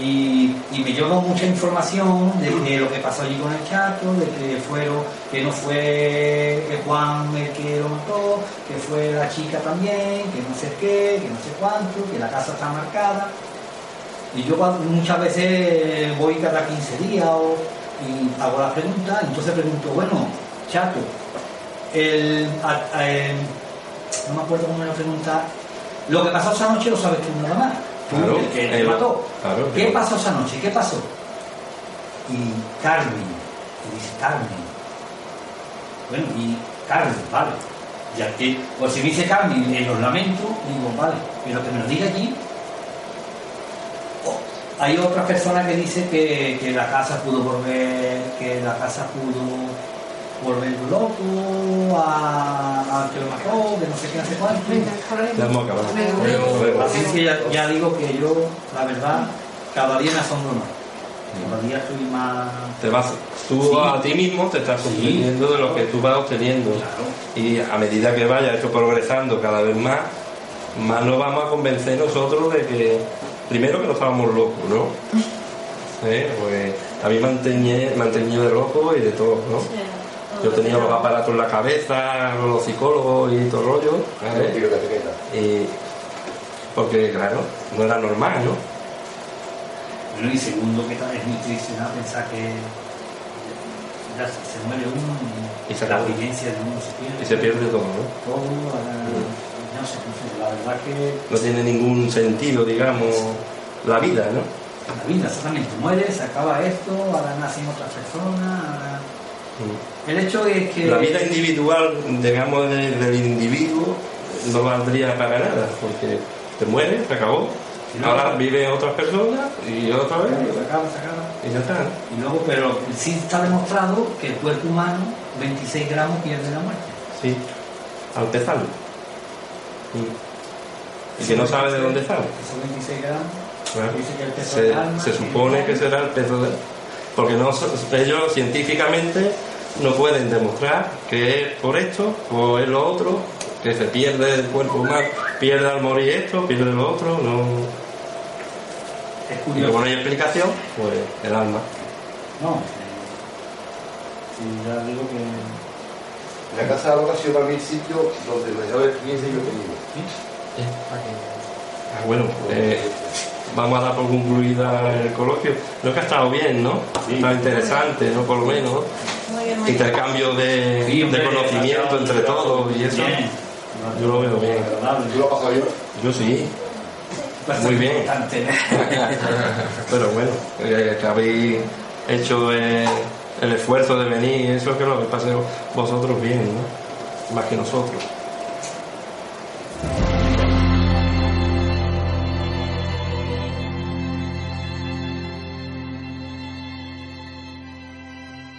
Y, y me llegó mucha información de, de lo que pasó allí con el chato, de que fueron, que no fue Juan el que lo mató, que fue la chica también, que no sé qué, que no sé cuánto, que la casa está marcada. Y yo cuando- muchas veces voy cada 15 días o- y hago la pregunta, entonces pregunto, bueno, chato, el, a- a- el- no me acuerdo cómo era la pregunta, lo que pasó esa noche lo sabes tú nada más, tú, Claro, el que te mató. claro, ¿Qué pasó esa noche? ¿Qué pasó? Y Carmen, y dice Carmen. Bueno, y Carmen, vale. Ya que, pues si dice Carmen en los lamentos, digo, vale, pero que me lo diga allí. Oh, hay otra persona que dice que, que la casa pudo volver, que la casa pudo volver loco a, a que lo mató, que no sé qué, sé cuánto. Así que ya, ya digo que yo, la verdad, cada día me asombro más. Cada día estoy más. Te vas, tú Sí. a ti mismo te estás convenciendo de lo que tú vas obteniendo. Y a medida que vaya esto progresando cada vez más, más nos vamos a convencer nosotros de que, primero que no estábamos locos, ¿no? ¿Eh? Pues a mí me han teñe- me han teñido de loco y de todo, ¿no? Yo tenía los aparatos en la cabeza, los psicólogos y todo el rollo. pequeña. Y porque, claro, no era normal, ¿no? Bueno, y segundo, que es muy triste ¿no? pensar que ya se, muere uno y, Y se la vivencia de uno se pierde. Y se pierde todo, ¿no? Todo, no sé, la verdad que No tiene ningún sentido, digamos, la vida, ¿no? la vida, exactamente, muere, se acaba esto, ahora nacen otras personas, ahora... El hecho es que... La vida individual, digamos, de- del individuo no valdría para nada, porque te mueres, se acabó. Y Ahora viven otras personas y otra vez Se acaba, se acaba. y ya está. Y luego, pero sí está demostrado que el cuerpo humano, 26 gramos, pierde la muerte. Sí, al pesarlo. Y que no sabe de dónde sale. Esos 26 gramos, Claro. dice que el peso Se, del alma... se supone que será el peso de... Porque no, ellos científicamente no pueden demostrar que es por esto o es lo otro, que se pierde el cuerpo humano, pierde al morir esto, pierde lo otro, no... Es Y curioso. como no hay explicación, pues el alma. No, eh, sí, ya digo que... La casa de la ha sido para mí el sitio donde mejor experiencia yo he tenido. Ah, bueno, eh, vamos a dar por concluida el coloquio. No es que ha estado bien, ¿no? Ha estado interesante, ¿no? Por lo menos. Muy bien, muy bien. Intercambio de, Sí, conocimiento entre todos y eso. Bien. Yo lo veo bien. ¿Tú lo has pasado bien? Yo sí, Bastante Muy bien. importante. [laughs] pero bueno, eh, que habéis hecho eh, el esfuerzo de venir, eso es lo que paséis vosotros bien, ¿no? más que nosotros.